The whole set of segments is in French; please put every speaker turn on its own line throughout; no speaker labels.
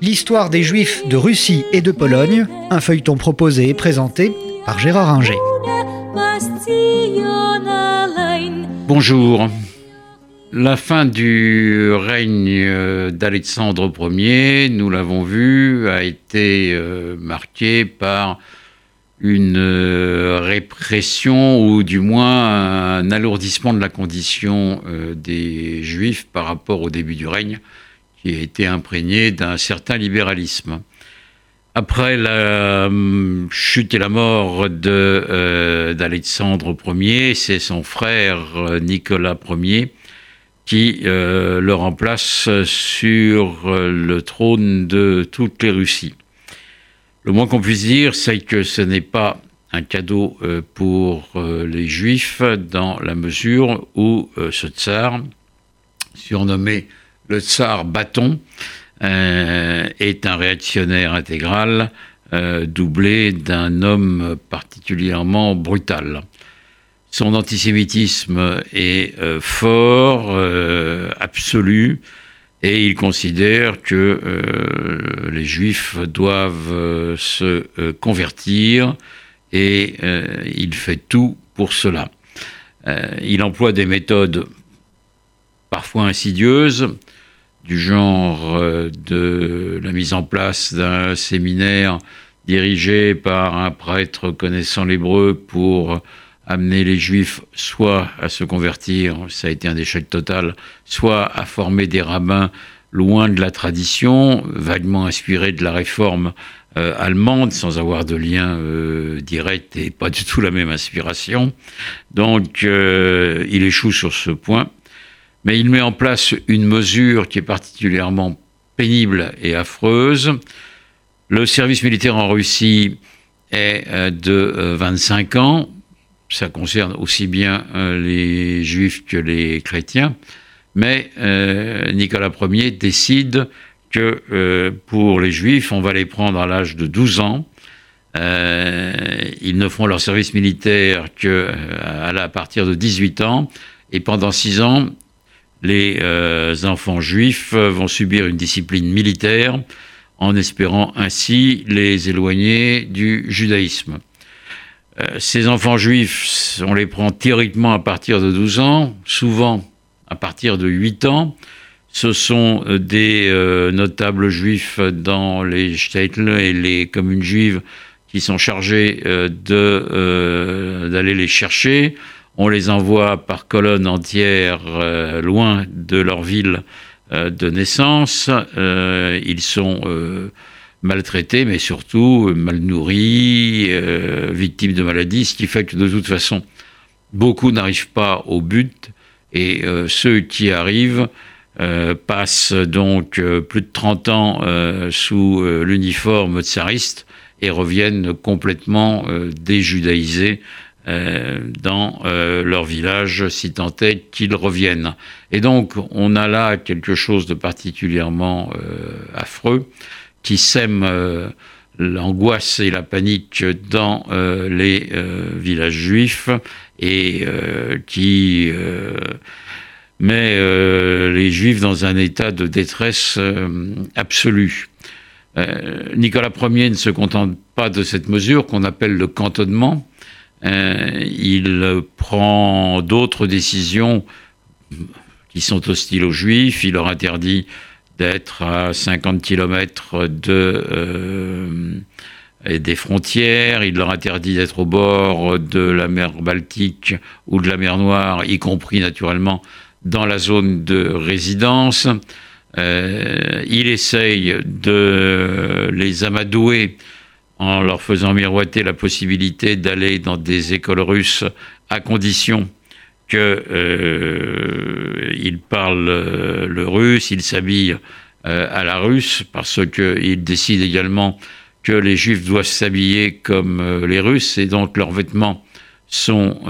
L'histoire des Juifs de Russie et de Pologne, un feuilleton proposé et présenté par Gérard Inger.
Bonjour. La fin du règne d'Alexandre Ier, nous l'avons vu, a été euh, marquée par une euh, répression ou du moins un alourdissement de la condition euh, des juifs par rapport au début du règne qui a été imprégné d'un certain libéralisme. Après la hum, chute et la mort euh, d'Alexandre Ier, c'est son frère Nicolas Ier qui le remplace sur le trône de toutes les Russies. Le moins qu'on puisse dire, c'est que ce n'est pas un cadeau euh, pour euh, les juifs dans la mesure où euh, ce tsar, surnommé le tsar bâton, est un réactionnaire intégral doublé d'un homme particulièrement brutal. Son antisémitisme est fort, absolu, et il considère que euh, les juifs doivent euh, se euh, convertir et il fait tout pour cela. il emploie des méthodes parfois insidieuses, du genre de la mise en place d'un séminaire dirigé par un prêtre connaissant l'hébreu pour amener les juifs soit à se convertir, ça a été un échec total, soit à former des rabbins loin de la tradition, vaguement inspirés de la réforme euh, allemande, sans avoir de lien euh, direct et pas du tout la même inspiration. Donc euh, il échoue sur ce point, mais il met en place une mesure qui est particulièrement pénible et affreuse. Le service militaire en Russie est de 25 ans, ça concerne aussi bien euh, les juifs que les chrétiens, mais euh, Nicolas Ier décide que euh, pour les juifs, on va les prendre à l'âge de 12 ans. ils ne feront leur service militaire qu'à partir de 18 ans, et pendant 6 ans, les enfants juifs vont subir une discipline militaire en espérant ainsi les éloigner du judaïsme. Euh, ces enfants juifs, on les prend théoriquement à partir de 12 ans, souvent à partir de 8 ans. Ce sont euh, des euh, notables juifs dans les shtetl et les communes juives qui sont chargés d'aller les chercher. On les envoie par colonne entière loin de leur ville de naissance. ils sont maltraités, mais surtout euh, mal nourris, euh, victimes de maladies, ce qui fait que de toute façon, beaucoup n'arrivent pas au but, et euh, ceux qui arrivent passent donc plus de 30 ans sous l'uniforme tsariste et reviennent complètement déjudaïsés dans leur village, si tant est qu'ils reviennent. Et donc, on a là quelque chose de particulièrement affreux qui sème euh, l'angoisse et la panique dans euh, les euh, villages juifs et qui met les juifs dans un état de détresse absolue. Nicolas Ier ne se contente pas de cette mesure qu'on appelle le cantonnement. il prend d'autres décisions qui sont hostiles aux juifs. Il leur interdit d'être à 50 km euh, des frontières, il leur interdit d'être au bord de la mer Baltique ou de la mer Noire, y compris naturellement dans la zone de résidence. Euh, il essaye de les amadouer en leur faisant miroiter la possibilité d'aller dans des écoles russes à condition qu'il euh, parle euh, le russe, il s'habille euh, à la russe, parce qu'il décide également que les juifs doivent s'habiller comme les russes, et donc leurs vêtements sont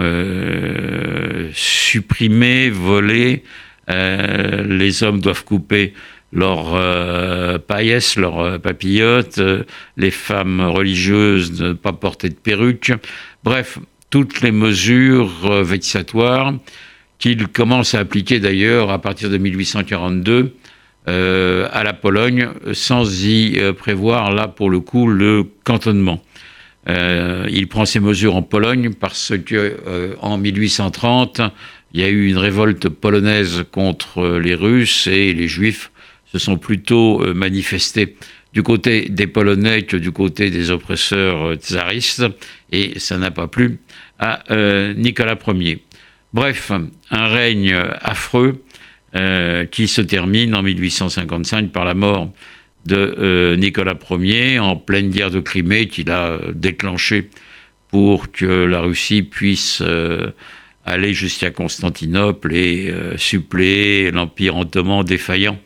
supprimés, volés. les hommes doivent couper leurs paillesses, leurs papillotes, les femmes religieuses ne pas porter de perruque. Bref, toutes les mesures euh, vexatoires qu'il commence à appliquer d'ailleurs à partir de 1842 à la Pologne sans y prévoir là pour le coup le cantonnement. il prend ses mesures en Pologne parce que en 1830 il y a eu une révolte polonaise contre les Russes et les Juifs se sont plutôt manifestés du côté des Polonais que du côté des oppresseurs tsaristes, et ça n'a pas plu à euh, Nicolas Ier. Bref, un règne affreux euh, qui se termine en 1855 par la mort de euh, Nicolas Ier en pleine guerre de Crimée qu'il a déclenchée pour que la Russie puisse aller jusqu'à Constantinople et suppléer l'Empire ottoman défaillant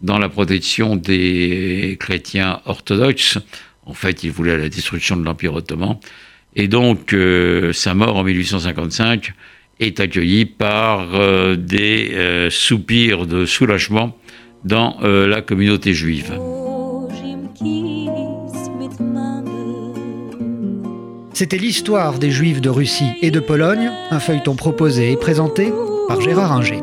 dans la protection des chrétiens orthodoxes. En fait, il voulait la destruction de l'Empire ottoman. Et donc, euh, sa mort en 1855 est accueillie par euh, des euh, soupirs de soulagement dans la communauté juive.
C'était l'histoire des Juifs de Russie et de Pologne, un feuilleton proposé et présenté par Gérard Inger.